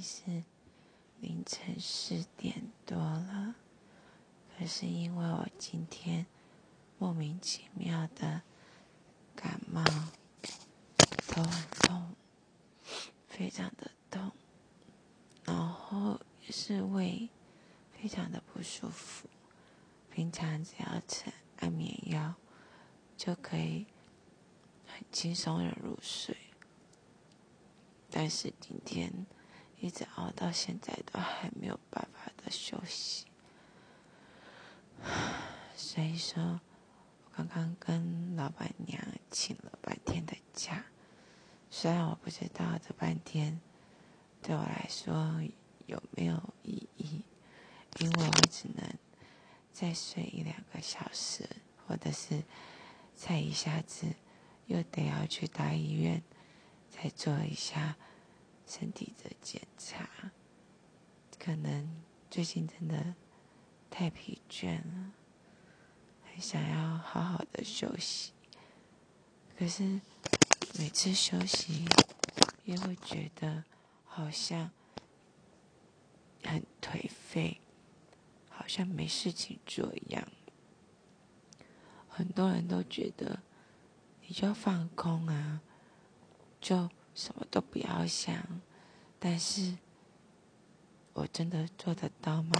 是凌晨四点多了，可是因为我今天莫名其妙的感冒，头很痛，非常的痛，然后也是胃非常的不舒服。平常只要吃安眠药就可以很轻松的入睡。但是今天一直熬到现在都还没有办法的休息，所以说，我刚刚跟老板娘请了半天的假。虽然我不知道这半天对我来说有没有意义，因为我只能再睡一两个小时，或者是再一下子又得要去大医院。再做一下身体的检查，可能最近真的太疲倦了，很想要好好的休息。可是每次休息，也会觉得好像很颓废，好像没事情做一样。很多人都觉得，你就放空啊。就什么都不要想，但是我真的做得到吗？